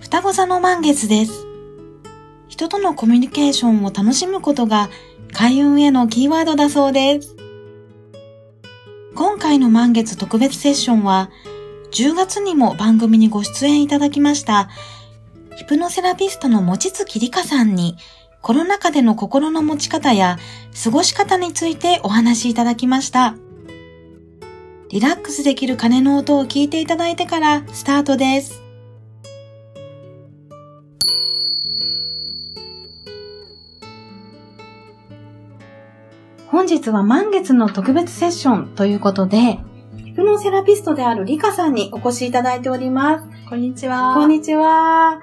双子座の満月です。人とのコミュニケーションを楽しむことが開運へのキーワードだそうです。今回の満月特別セッションは、10月にも番組にご出演いただきました、ヒプノセラピストのもちつきりかさんに、コロナ禍での心の持ち方や過ごし方についてお話しいただきました。リラックスできる鐘の音を聞いていただいてからスタートです。本日は満月の特別セッションということで、ヒプノセラピストであるリカさんにお越しいただいております。こんにちは。こんにちは。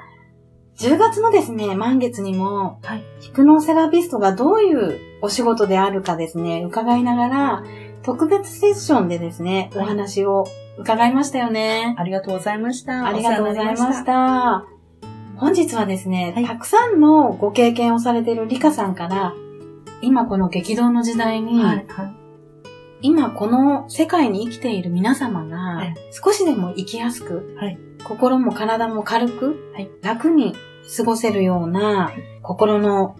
10月のですね、満月にも、はい、ヒプノセラピストがどういうお仕事であるかですね、伺いながら、特別セッションでですね、お話を伺いましたよね。ありがとうございました。ありがとうございました。本日はですね、はい、たくさんのご経験をされているリカさんから、今この激動の時代に、はい。はい、今この世界に生きている皆様が、少しでも生きやすく、はい、心も体も軽く、楽に過ごせるような、心の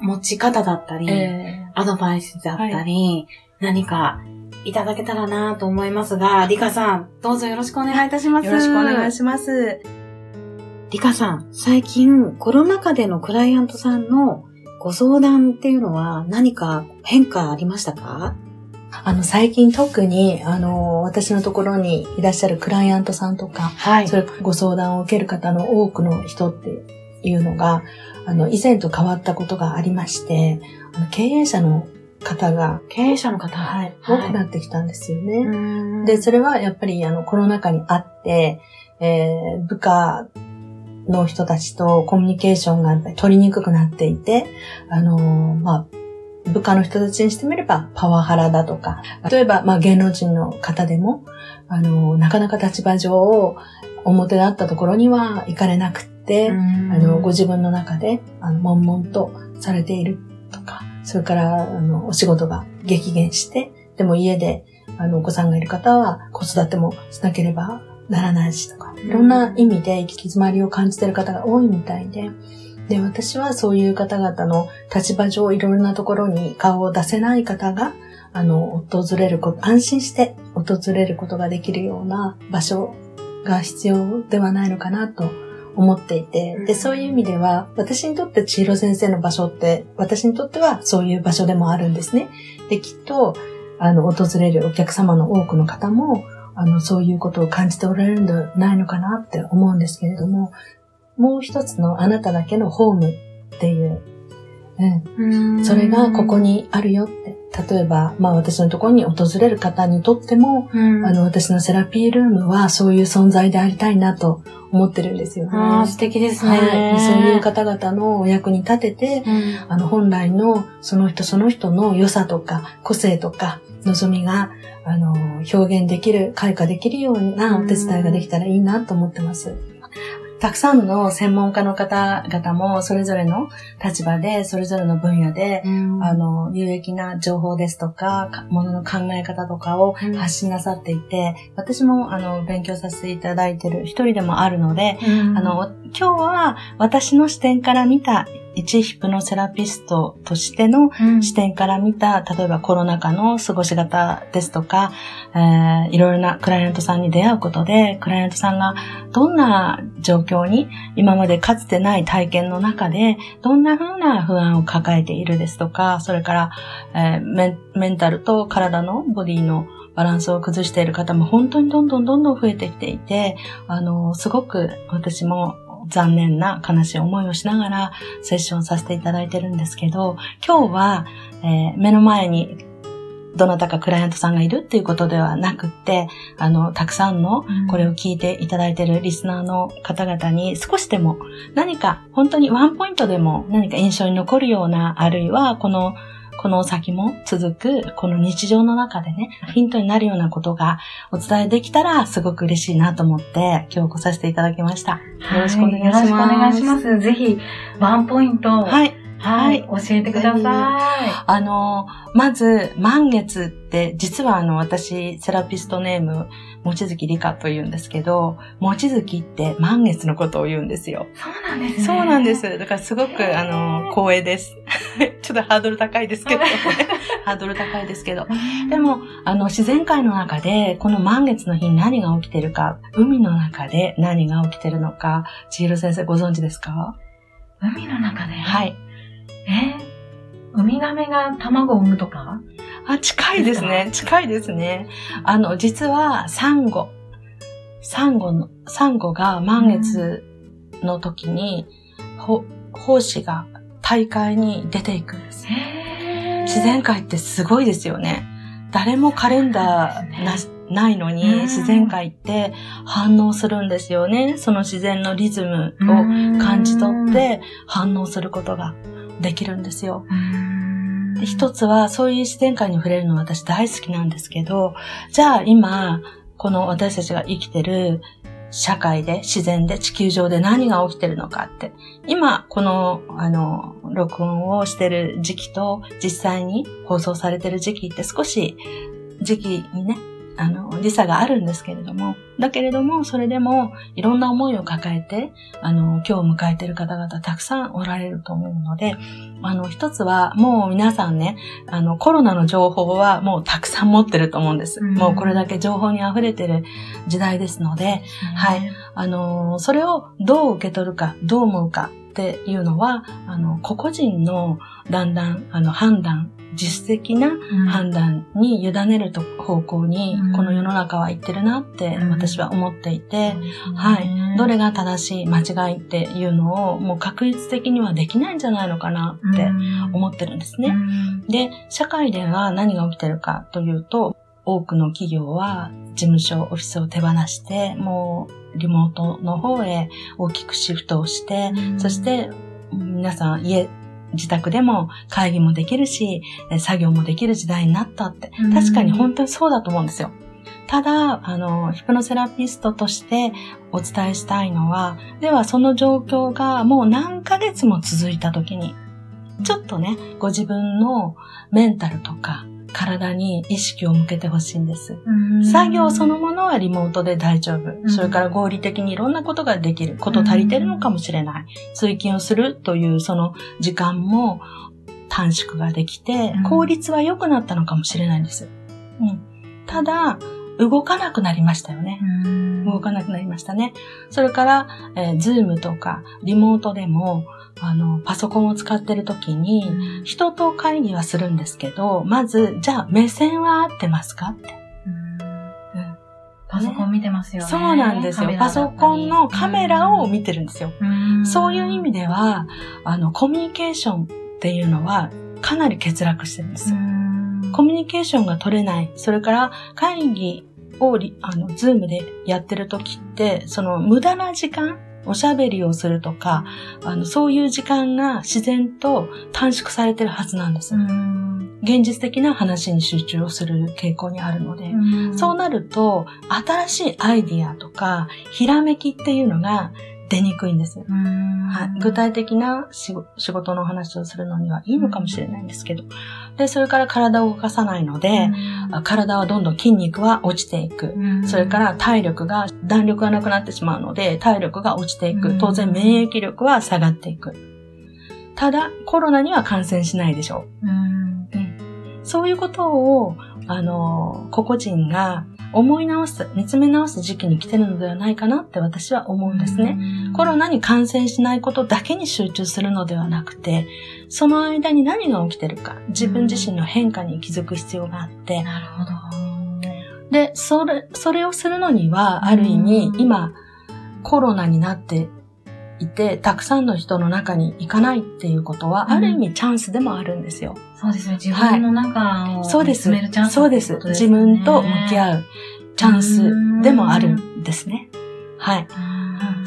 持ち方だったり、えー、アドバイスだったり、何かいただけたらなと思いますが、リカさん、どうぞよろしくお願いいたします。よろしくお願いします。リカさん、最近コロナ禍でのクライアントさんのご相談っていうのは何か変化ありましたか？あの、最近特に、あの、私のところにいらっしゃるクライアントさんとか、はい、それご相談を受ける方の多くの人っていうのが、あの、以前と変わったことがありまして、あの経営者の方が、経営者の方。はい、多くなってきたんですよね。で、それはやっぱり、あの、コロナ禍にあって、えー、部下の人たちとコミュニケーションが取りにくくなっていて、あのー、まあ、部下の人たちにしてみればパワハラだとか、例えば、まあ、芸能人の方でも、あのー、なかなか立場上、表だったところには行かれなくって、あの、ご自分の中で、あの、悶々とされているとか、それから、あの、お仕事が激減して、でも家で、あの、お子さんがいる方は子育てもしなければならないしとか、いろんな意味で行き詰まりを感じている方が多いみたいで、で、私はそういう方々の立場上いろんなところに顔を出せない方が、あの、訪れること、安心して訪れることができるような場所が必要ではないのかなと思っていて、で、そういう意味では、私にとって千尋先生の場所って、私にとってはそういう場所でもあるんですね。で、きっと、あの、訪れるお客様の多くの方も、あの、そういうことを感じておられるんじゃないのかなって思うんですけれども、もう一つのあなただけのホームっていう、うん。それがここにあるよって。例えば、まあ私のところに訪れる方にとっても、あの、私のセラピールームはそういう存在でありたいなと思ってるんですよね。ああ、素敵ですね、はい。そういう方々のお役に立てて、うん、あの、本来のその人その人の良さとか個性とか望みがあの、表現できる、開花できるようなお手伝いができたらいいなと思ってます。たくさんの専門家の方々もそれぞれの立場で、それぞれの分野で、うん、あの、有益な情報ですとか、ものの考え方とかを発信なさっていて、うん、私もあの、勉強させていただいている一人でもあるので、うん、あの、今日は私の視点から見た一ヒプノセラピストとしての視点から見た、うん、例えばコロナ禍の過ごし方ですとか、えー、いろいろなクライアントさんに出会うことで、クライアントさんがどんな状況に今までかつてない体験の中で、どんな風な不安を抱えているですとか、それから、えー、メンタルと体のボディのバランスを崩している方も本当にどんどんどんどん増えてきていて、あの、すごく私も残念な悲しい思いをしながらセッションさせていただいてるんですけど、今日は、えー、目の前にどなたかクライアントさんがいるっていうことではなくって、あの、たくさんのこれを聞いていただいているリスナーの方々に少しでも何か本当にワンポイントでも何か印象に残るような、あるいはこのこの先も続く、この日常の中でね、ヒントになるようなことがお伝えできたらすごく嬉しいなと思って今日来させていただきました。よろしくお願いします。よろしくお願いします。ぜひ、ワンポイント。はい。はい、教えてください。あの、まず、満月って、実はあの、私、セラピストネーム、もちづきりかと言うんですけど、もちづきって満月のことを言うんですよ。そうなんですね。そうなんです。だからすごく、あの、光栄です。ちょっとハードル高いですけど、ハードル高いですけど。でも、あの、自然界の中で、この満月の日に何が起きてるか、海の中で何が起きてるのか、千尋先生ご存知ですか？海の中で？はい。え？ウミガメが卵を産むとか？あ、近いですね。近いですね。あの、実は、サンゴ。サンゴの、サンゴが満月の時に、ほ、胞子が大会に出ていくんです。自然界ってすごいですよね。誰もカレンダーな、ないのに、自然界って反応するんですよね。その自然のリズムを感じ取って反応することが。できるんですよ。で一つは、そういう自然界に触れるの私大好きなんですけど、じゃあ今、この私たちが生きてる社会で、自然で、地球上で何が起きてるのかって。今、この、あの、録音をしてる時期と、実際に放送されてる時期って少し、時期にね、あの、時差があるんですけれども、だけれども、それでも、いろんな思いを抱えて、あの、今日迎えている方々たくさんおられると思うので、あの、一つは、もう皆さんね、あの、コロナの情報はもうたくさん持ってると思うんです。うん、もうこれだけ情報に溢れてる時代ですので、うん、はい。あの、それをどう受け取るか、どう思うかっていうのは、あの、個々人のだんだん、あの、判断自主的な判断に委ねる方向に、この世の中は行ってるなって私は思っていて、はい。どれが正しい、間違いっていうのをもう確率的にはできないんじゃないのかなって思ってるんですね。で、社会では何が起きてるかというと、多くの企業は事務所、オフィスを手放して、もうリモートの方へ大きくシフトをして、そして皆さん家自宅でも会議もできるし、作業もできる時代になったって。確かに本当にそうだと思うんですよ。ただ、あの、ヒプノセラピストとしてお伝えしたいのは、ではその状況がもう何ヶ月も続いた時に、ちょっとね、ご自分のメンタルとか、体に意識を向けてほしいんです。作業そのものはリモートで大丈夫。それから合理的にいろんなことができる。こと足りてるのかもしれない。通勤をするというその時間も短縮ができて、効率は良くなったのかもしれないんです。うん、ただ、動かなくなりましたよね。動かなくなりましたね。それから、えー、ズームとかリモートでも、あの、パソコンを使ってる時に、人と会議はするんですけど、まず、じゃあ目線は合ってますか？って。パソコン見てますよね。そうなんですよ。パソコンのカメラを見てるんですよ。そういう意味では、あの、コミュニケーションっていうのはかなり欠落してるんですよ。コミュニケーションが取れない。それから会議をあの、ズームでやってる時って、その無駄な時間おしゃべりをするとか、あの、そういう時間が自然と短縮されてるはずなんです。現実的な話に集中をする傾向にあるので、そうなると、新しいアイディアとか、ひらめきっていうのが出にくいんです。はい、具体的な仕事の話をするのにはいいのかもしれないんですけど。で、それから体を動かさないので、体はどんどん筋肉は落ちていく。それから体力が、弾力がなくなってしまうので、体力が落ちていく。当然免疫力は下がっていく。ただ、コロナには感染しないでしょう。うん、そういうことを、あの、個々人が思い直す、見つめ直す時期に来てるのではないかなって私は思うんですね。コロナに感染しないことだけに集中するのではなくて、その間に何が起きてるか、自分自身の変化に気づく必要があって。なるほど。で、それ、それをするのには、ある意味、今、コロナになっていて、たくさんの人の中に行かないっていうことは、ある意味チャンスでもあるんですよ。そうですね。自分の中を見つめるチャンス、そうです。そうです。自分と向き合うチャンスでもあるんですね。はい。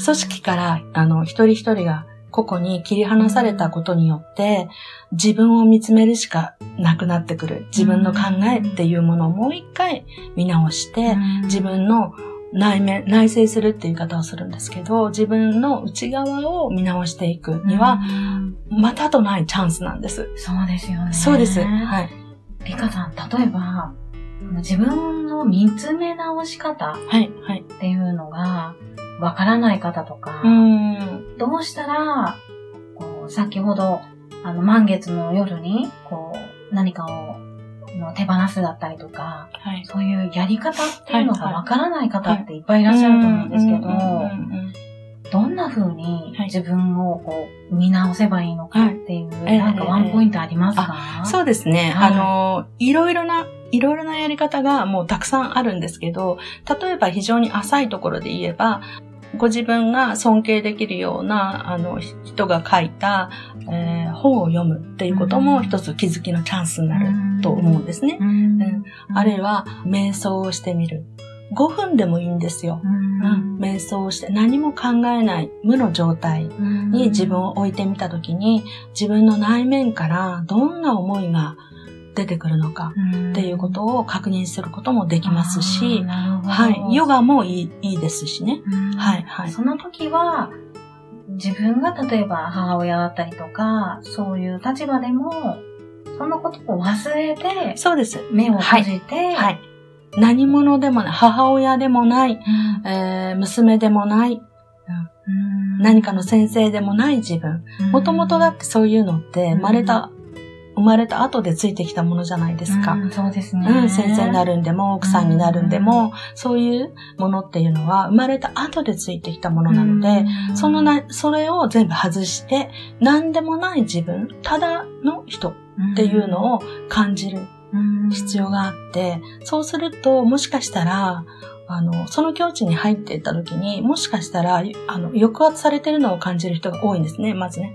組織から、あの、一人一人が個々に切り離されたことによって、自分を見つめるしかなくなってくる。自分の考えっていうものをもう一回見直して、自分の内面、内省するっていう言い方をするんですけど、自分の内側を見直していくには、またとないチャンスなんです。そうですよね。そうです。はい。リカさん、例えば、自分の見つめ直し方っていうのが、わからない方とか、どうしたら、こう先ほど、あの、満月の夜に、こう、何かをの手放すだったりとか、はい、そういうやり方っていうのがわからない方っていっぱいいらっしゃると思うんですけど、どんな風に自分をこう見直せばいいのかっていう、はい、なんかワンポイントありますか、えー、そうですね。はい、あの、いろいろな、いろいろなやり方がもうたくさんあるんですけど、例えば非常に浅いところで言えば、ご自分が尊敬できるような、あの、人が書いた、えー、本を読むっていうことも一つ気づきのチャンスになると思うんですね。うん、あるいは、瞑想をしてみる。5分でもいいんですよ。うん、瞑想をして何も考えない無の状態に自分を置いてみたときに、自分の内面からどんな思いが出てくるのかっていうことを確認することもできますし、はい、ヨガもいいいいですしね。はい、はい。その時は、自分が例えば母親だったりとか、そういう立場でも、そのことを忘れて、そうです。目を閉じて、はい、はい。何者でもない、母親でもない、うん、えー、娘でもない、うん、何かの先生でもない自分。もともとだってそういうのって生まれた生まれた後でついてきたものじゃないですか。うん、そうですね。うん、先生になるんでも、奥さんになるんでも、そういうものっていうのは生まれた後でついてきたものなので、そのな、それを全部外して、何でもない自分、ただの人っていうのを感じる必要があって、そうすると、もしかしたら、あの、その境地に入っていった時に、もしかしたら、あの、抑圧されてるのを感じる人が多いんですね、まずね。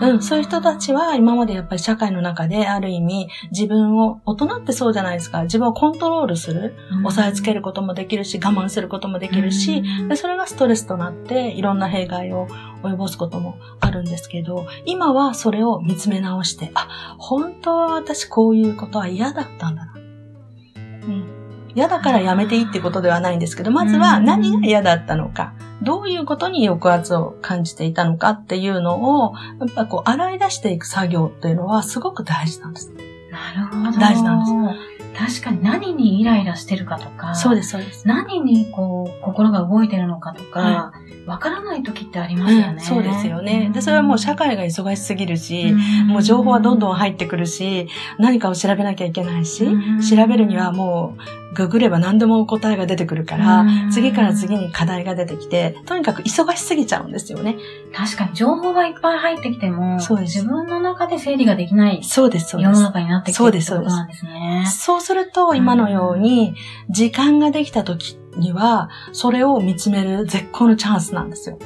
うん、そういう人たちは今までやっぱり社会の中である意味自分を、大人ってそうじゃないですか。自分をコントロールする。抑えつけることもできるし、我慢することもできるし、でそれがストレスとなっていろんな弊害を及ぼすこともあるんですけど、今はそれを見つめ直して、あ、本当は私こういうことは嫌だったんだな。うん。嫌だからやめていいってことではないんですけど、まずは何が嫌だったのか。どういうことに抑圧を感じていたのかっていうのを、やっぱこう洗い出していく作業っていうのはすごく大事なんです。なるほど。大事なんです。確かに何にイライラしてるかとか、そうです、そうです。何にこう、心が動いてるのかとか、わ、からない時ってありますよね、うん、そうですよね。で、それはもう社会が忙しすぎるし、もう情報はどんどん入ってくるし、何かを調べなきゃいけないし、調べるにはもう、ググれば何でも答えが出てくるから、次から次に課題が出てきて、とにかく忙しすぎちゃうんですよね。確かに情報がいっぱい入ってきても、そうです自分の中で整理ができない。そうです、そうです。世の中になってきてるってことなんですね。そうすると、今のように、時間ができた時には、それを見つめる絶好のチャンスなんですよ。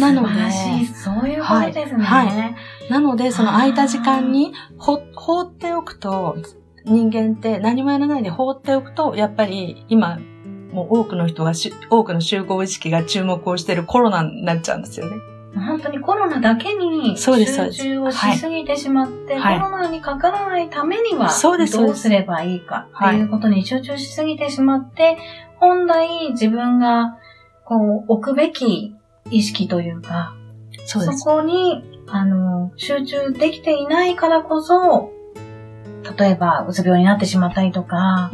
なので、そういうことですね。はい。はい、なので、その空いた時間にほ放っておくと、人間って何もやらないで放っておくと、やっぱり今、もう多くの人が多くの集合意識が注目をしているコロナになっちゃうんですよね。本当にコロナだけに集中をしすぎてしまって、はい、コロナにかからないためにはどうすればいいかっていうことに集中しすぎてしまって、本来自分がこう置くべき意識というか、そこにあの集中できていないからこそ、例えば、うつ病になってしまったりとか、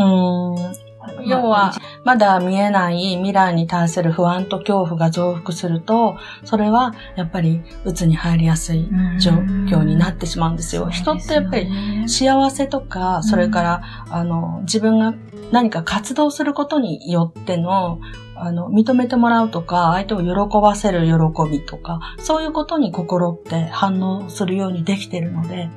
要は、まだ見えない未来に対する不安と恐怖が増幅すると、それはやっぱり鬱に入りやすい状況になってしまうんですよ。人ってやっぱり幸せとか、それから、あの、自分が何か活動することによっての、あの、認めてもらうとか、相手を喜ばせる喜びとか、そういうことに心って反応するようにできているので、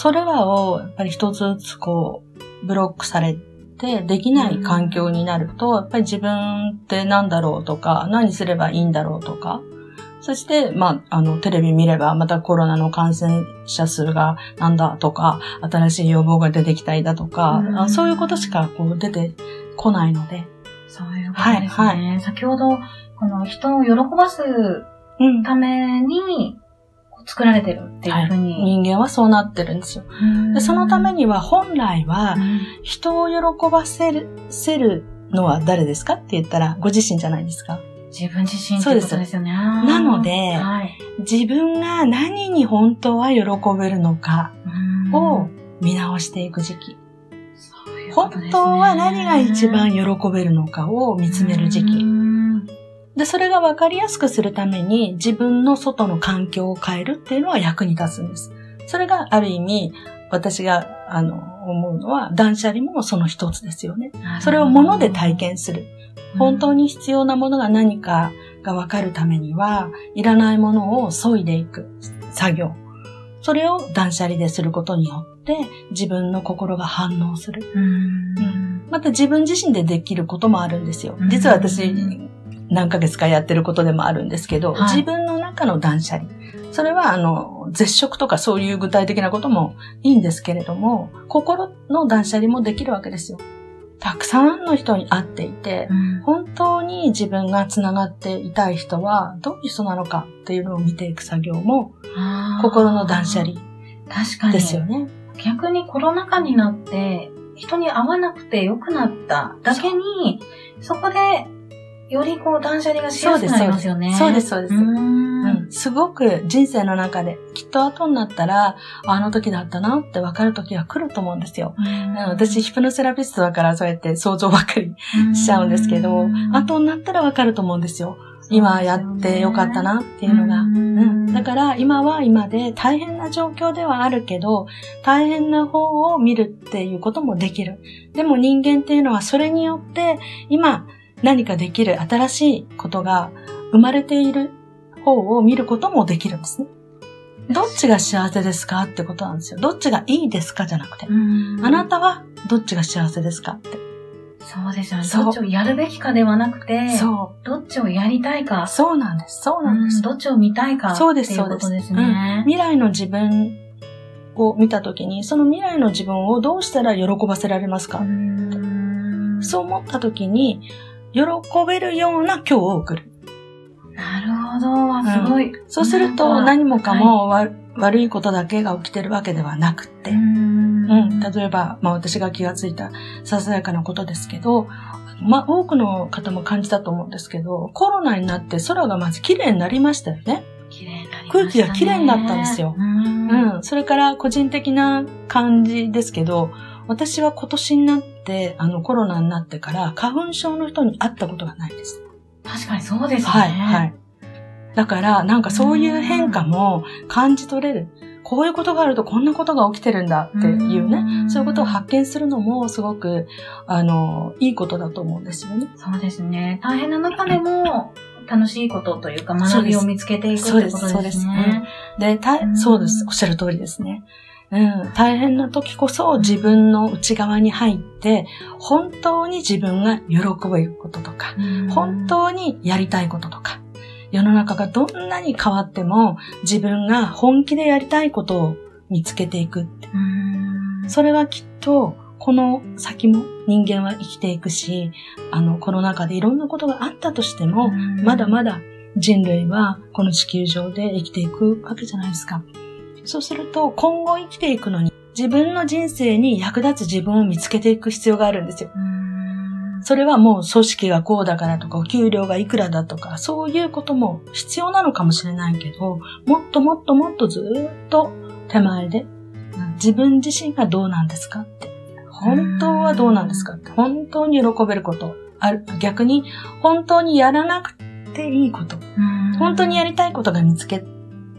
それらをやっぱり一つずつこう、ブロックされてできない環境になると、やっぱり自分って何だろうとか、何すればいいんだろうとか、そして、まあ、あの、テレビ見れば、またコロナの感染者数がなんだとか、新しい予防が出てきたりだとか、うん、そういうことしかこう出てこないので。そういうことですね。はいはい、先ほど、この人を喜ばすために、作られてるっていうふうに、はい、人間はそうなってるんですよ。でそのためには本来は人を喜ばせるせるのは誰ですかって言ったらご自身じゃないですか。自分自身ってことですよね。なので、はい、自分が何に本当は喜べるのかを見直していく時期。ううね、本当は何が一番喜べるのかを見つめる時期。で、それが分かりやすくするために自分の外の環境を変えるっていうのは役に立つんです。それがある意味、私が、あの、思うのは、断捨離もその一つですよね。それを物で体験する。本当に必要なものが何かが分かるためには、いらないものを削いでいく作業。それを断捨離ですることによって、自分の心が反応する。うん、また自分自身でできることもあるんですよ。実は私、何ヶ月かやってることでもあるんですけど、はい、自分の中の断捨離。それは、あの、絶食とかそういう具体的なこともいいんですけれども、心の断捨離もできるわけですよ。たくさんの人に会っていて、うん、本当に自分が繋がっていたい人はどういう人なのかっていうのを見ていく作業も、心の断捨離ですよね。逆にコロナ禍になって、人に会わなくて良くなっただけに、そこでよりこう断捨離がしやすくなりますよね。そうです、そうです。すごく人生の中で、きっと後になったら、あの時だったなって分かる時は来ると思うんですよ。私、ヒプノセラピストだからそうやって想像ばっかりしちゃうんですけど、後になったら分かると思うんですよ。今やってよかったなっていうのが。うん、だから今は今で大変な状況ではあるけど、大変な方を見るっていうこともできる。でも人間っていうのはそれによって今何かできる新しいことが生まれている方を見ることもできるんですね。どっちが幸せですかってことなんですよ。どっちがいいですかじゃなくて。あなたはどっちが幸せですかって。そうですよね。どっちをやるべきかではなくて、そう。どっちをやりたいか。そうなんです。そうなんです。どっちを見たいか。そうです、そうです。ですね、うん、未来の自分を見たときに、その未来の自分をどうしたら喜ばせられますかそう思ったときに、喜べるような今日を送る。なるほど。すごい。うん、そうすると何もかも、はい、悪いことだけが起きてるわけではなくて、うん、例えば、まあ私が気がついたささやかなことですけど、まあ多くの方も感じたと思うんですけど、コロナになって空がまず綺麗になりましたよね。綺麗になりました、ね、空気が綺麗になったんですよ。うん。それから個人的な感じですけど、私は今年になって、あのコロナになってから花粉症の人に会ったことがないです。確かにそうですね。はい、はい。だから、なんかそういう変化も感じ取れる。こういうことがあるとこんなことが起きてるんだっていうね、うそういうことを発見するのもすごく、あの、いいことだと思うんですよね。そうですね。大変な中でも、楽しいことというか学びを見つけていくってことですね。そうです。そうです。で、そうです。おっしゃる通りですね。うん、大変な時こそ自分の内側に入って、本当に自分が喜べることとか、本当にやりたいこととか、世の中がどんなに変わっても自分が本気でやりたいことを見つけていく。それはきっとこの先も人間は生きていくし、あの、この中でいろんなことがあったとしても、まだまだ人類はこの地球上で生きていくわけじゃないですか。そうすると、今後生きていくのに、自分の人生に役立つ自分を見つけていく必要があるんですよ。それはもう組織がこうだからとか、お給料がいくらだとか、そういうことも必要なのかもしれないけど、もっともっともっとずっと手前で、自分自身がどうなんですかって、本当はどうなんですかって本当に喜べること。ある逆に、本当にやらなくていいこと。本当にやりたいことが見つけ、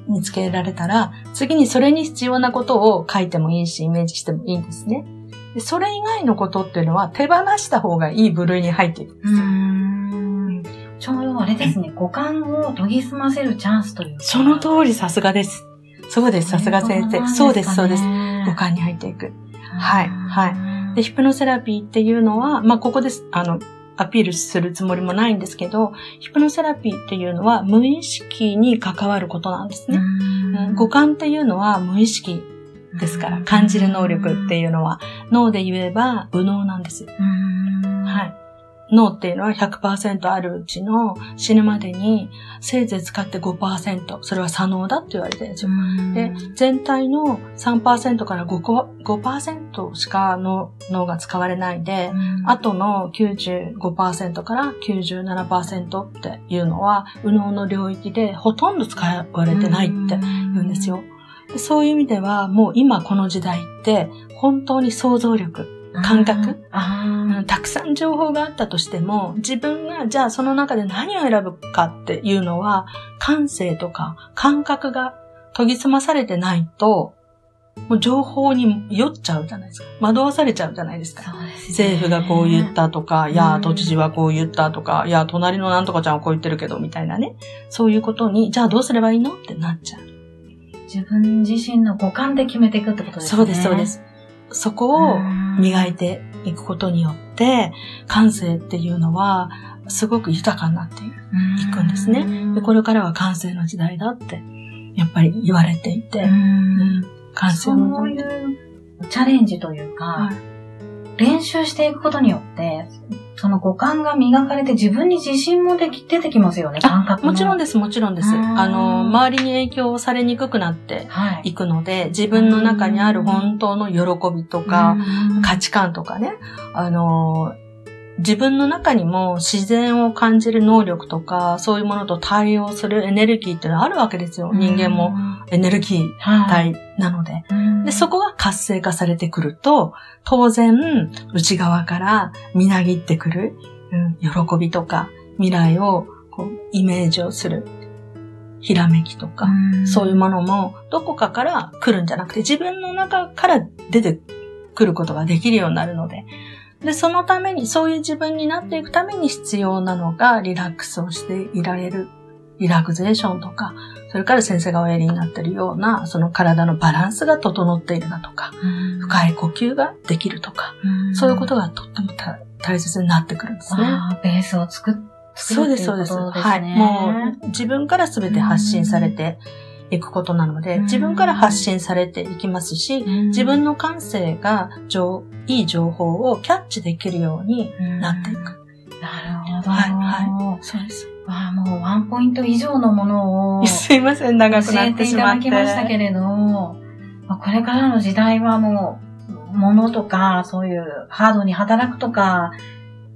見つけられたら、次にそれに必要なことを書いてもいいし、イメージしてもいいんですね。でそれ以外のことっていうのは手放した方がいい部類に入っているんですよ。ちょうどあれですね、五感を研ぎ澄ませるチャンスというその通りさすがです。そうです、さすが先生。そうです、そうです。五感に入っていく。はい、はい。で、ヒプノセラピーっていうのは、まあ、ここです。あの、アピールするつもりもないんですけど、ヒプノセラピーっていうのは無意識に関わることなんですね。五感っていうのは無意識ですから、感じる能力っていうのは、脳で言えば右脳なんです。はい。脳っていうのは100%あるうちの死ぬまでにせいぜい使って5%、それは左脳だって言われてるんですよ。で、全体の3%から 5%, 5しかの脳が使われないで、あとの95%から97%っていうのは、右脳の領域でほとんど使われてないって言うんですよ。そういう意味では、もう今この時代って本当に想像力、感覚？たくさん情報があったとしても、自分がじゃあその中で何を選ぶかっていうのは、感性とか感覚が研ぎ澄まされてないと、もう情報に酔っちゃうじゃないですか。惑わされちゃうじゃないですか。すね、政府がこう言ったとか、いや、都知事はこう言ったとか、いや、隣のなんとかちゃんはこう言ってるけど、みたいなね。そういうことに、じゃあどうすればいいのってなっちゃう。自分自身の五感で決めていくってことですね。そうです、そうです。そこを磨いていくことによって、感性っていうのは、すごく豊かになっていくんですね。で、これからは感性の時代だって、やっぱり言われていて、感性のそういうチャレンジというか、はい、練習していくことによって、その五感が磨かれて自分に自信もでき出てきますよね、感覚もちろんです、もちろんです。あの、周りに影響されにくくなってい。くので、はい、自分の中にある本当の喜びとか、価値観とかね、あの、自分の中にも自然を感じる能力とか、そういうものと対応するエネルギーっていうのはあるわけですよ。人間もエネルギー体なので。で、そこが活性化されてくると、当然、内側からみなぎってくる、うん、喜びとか、未来をこうイメージをする、ひらめきとか、そういうものも、どこかから来るんじゃなくて、自分の中から出てくることができるようになるので、で、そのために、そういう自分になっていくために必要なのが、リラックスをしていられる。リラクゼーションとか、それから先生がおやりになっているような、その体のバランスが整っているだとか、深い呼吸ができるとか、そういうことがとっても大切になってくるんですね。ベースを作っそうです、そうです。はい。もう、自分から全て発信されて、いくことなので、自分から発信されていきますし、自分の感性がいい情報をキャッチできるようになっていく。なるほど。はい、はい。そうです。わあ、もうワンポイント以上のものを。すいません、長くなってしまって。教えていただきましたけれど、これからの時代はもう、ものとか、そういうハードに働くとか、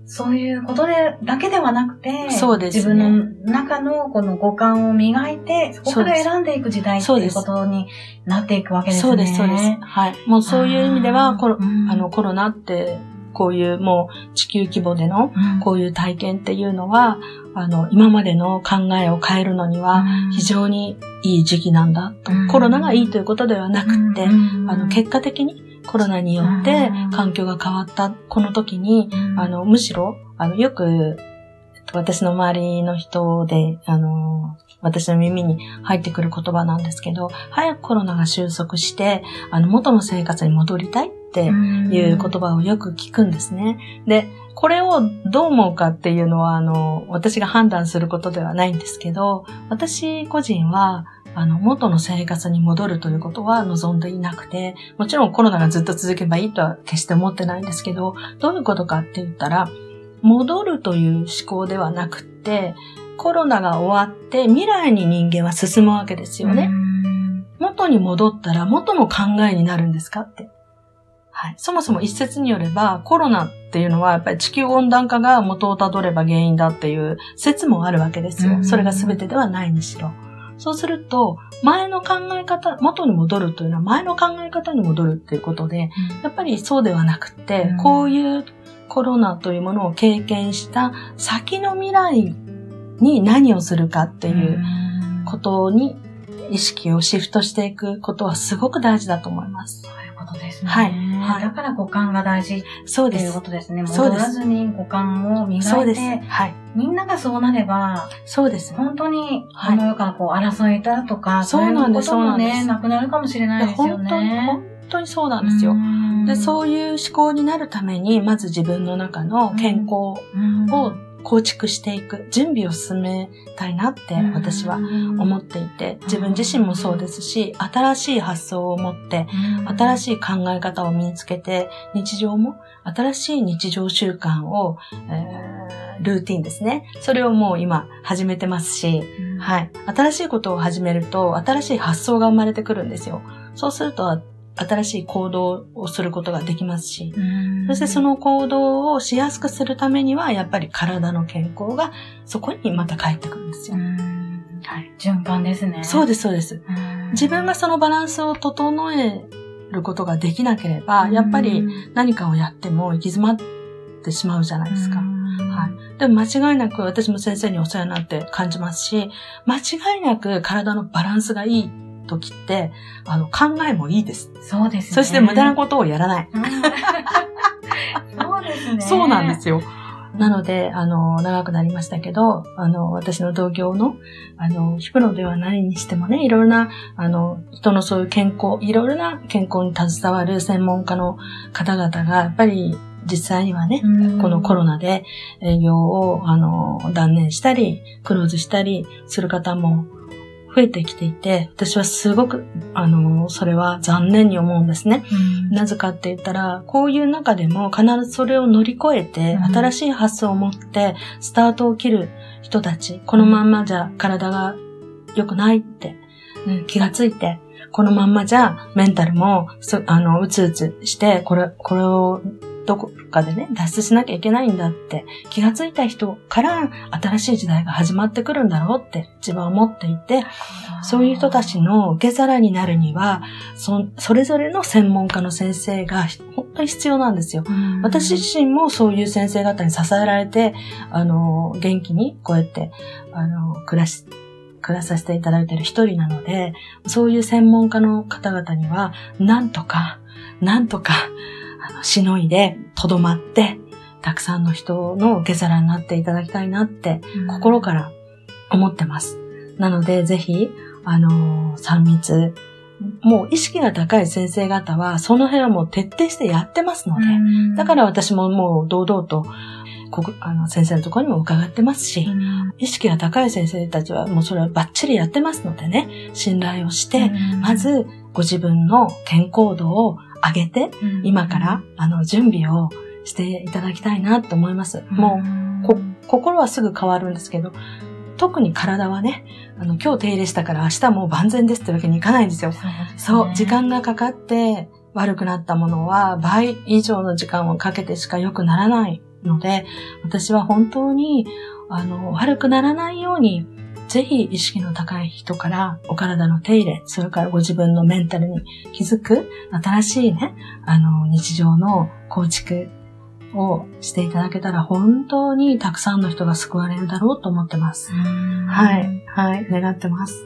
そういうことで、だけではなくて、そうです、ね、自分の中のこの五感を磨いて、そこから選んでいく時代っていうことになっていくわけですね。そうです、そうです。はい。もうそういう意味では、コロ,、あのコロナって、こういうもう地球規模でのこういう体験っていうのは、うん、あの、今までの考えを変えるのには非常にいい時期なんだと。うん、コロナがいいということではなくて、うん、あの、結果的にコロナによって環境が変わったこの時に、あの、むしろ、あの、よく、私の周りの人で、あの、私の耳に入ってくる言葉なんですけど、早くコロナが収束して、あの、元の生活に戻りたいっていう言葉をよく聞くんですね。で、これをどう思うかっていうのは、あの、私が判断することではないんですけど、私個人は、あの、元の生活に戻るということは望んでいなくて、もちろんコロナがずっと続けばいいとは決して思ってないんですけど、どういうことかって言ったら、戻るという思考ではなくって、コロナが終わって未来に人間は進むわけですよね。元に戻ったら元の考えになるんですかって。はい。そもそも一説によれば、コロナっていうのはやっぱり地球温暖化が元をたどれば原因だっていう説もあるわけですよ。それが全てではないにしろ。そうすると、前の考え方、元に戻るというのは前の考え方に戻るっていうことで、うん、やっぱりそうではなくて、うん、こういうコロナというものを経験した先の未来に何をするかっていうことに意識をシフトしていくことはすごく大事だと思います。ことですね。はい。はい、だから五感が大事そうです。ということですね。戻らずに五感を磨いて、そうです。はい。みんながそうなれば、そうです。本当に、この世からこう、争いだとか、そうなんです。そういうこともね、なくなるかもしれないですよね。本当に、本当にそうなんですよ。で、そういう思考になるために、まず自分の中の健康を構築していく、準備を進めたいなって私は思っていて、自分自身もそうですし、新しい発想を持って、新しい考え方を身につけて、日常も新しい日常習慣を、えー、ルーティンですね。それをもう今始めてますし、はい。新しいことを始めると、新しい発想が生まれてくるんですよ。そうすると、新しい行動をすることができますし、そしてその行動をしやすくするためには、やっぱり体の健康がそこにまた帰ってくるんですよ。はい、循環ですね。そうです、そうです。自分がそのバランスを整えることができなければ、やっぱり何かをやっても行き詰まってしまうじゃないですか。はい。でも間違いなく私も先生にお世話になって感じますし、間違いなく体のバランスがいい時って、あの、考えもいいです。そうですね。そして無駄なことをやらない。そうですね。そうなんですよ。なので、あの、長くなりましたけど、あの、私の同業の、あの、ヒプロではないにしてもね、いろいろな、あの、人のそういう健康、いろいろな健康に携わる専門家の方々が、やっぱり、実際にはね、このコロナで営業を、あの、断念したり、クローズしたりする方も増えてきていて、私はすごく、あの、それは残念に思うんですね。うん、なぜかって言ったら、こういう中でも必ずそれを乗り越えて、うん、新しい発想を持って、スタートを切る人たち、このまんまじゃ体が良くないって、気がついて、このまんまじゃメンタルも、あの、うつうつして、これ、これをどこかでね、脱出しなきゃいけないんだって気がついた人から新しい時代が始まってくるんだろうって自分は思っていて、そういう人たちの受け皿になるには、そそれぞれの専門家の先生が本当に必要なんですよ。私自身もそういう先生方に支えられて、あの、元気にこうやって、あの、暮らし、暮らさせていただいている一人なので、そういう専門家の方々には、なんとか、なんとか、あの、しのいで、とどまって、たくさんの人の受け皿になっていただきたいなって、心から思ってます。なので、ぜひ、あの三密、もう意識が高い先生方は、その辺はもう徹底してやってますので、だから私ももう堂々と、あの先生のところにも伺ってますし、意識が高い先生たちはもうそれはバッチリやってますのでね、信頼をして、まずご自分の健康度を上げて、今からあの準備をしていただきたいなと思います。もうこ、心はすぐ変わるんですけど、特に体はね、あの、今日手入れしたから明日もう万全ですってわけにいかないんですよ。そう、ね、そう、時間がかかって悪くなったものは倍以上の時間をかけてしか良くならないので、私は本当に、あの、悪くならないようにぜひ意識の高い人からお体の手入れ、それからご自分のメンタルに気づく新しいね、あの、日常の構築をしていただけたら本当にたくさんの人が救われるだろうと思ってます。はい、はい、願ってます。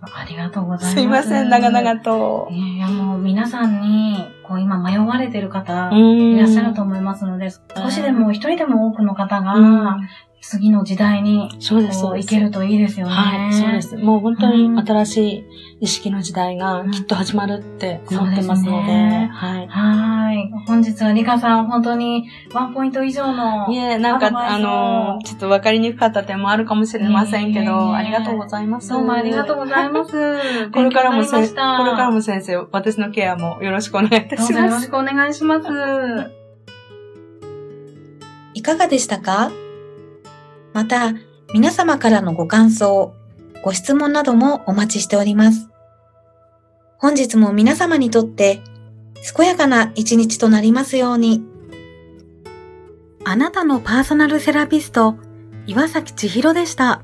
ありがとうございます。すいません、長々と。いや、もう皆さんに、こう今迷われてる方いらっしゃると思いますので、少しでも一人でも多くの方が、次の時代に、そうです、そういけるといいですよね。はい、そうです。もう本当に新しい意識の時代がきっと始まるって思ってますので、うんね、はい。はい。本日はリカさん、本当にワンポイント以上の。いえ、なんか、あの、ちょっと分かりにくかった点もあるかもしれませんけど、ありがとうございます。どうもありがとうございます。これからも先生、これからも先生、私のケアもよろしくお願いいたします。よろしくお願いします。いかがでしたか？また、皆様からのご感想、ご質問などもお待ちしております。本日も皆様にとって健やかな一日となりますように。あなたのパーソナルセラピスト、岩崎千尋でした。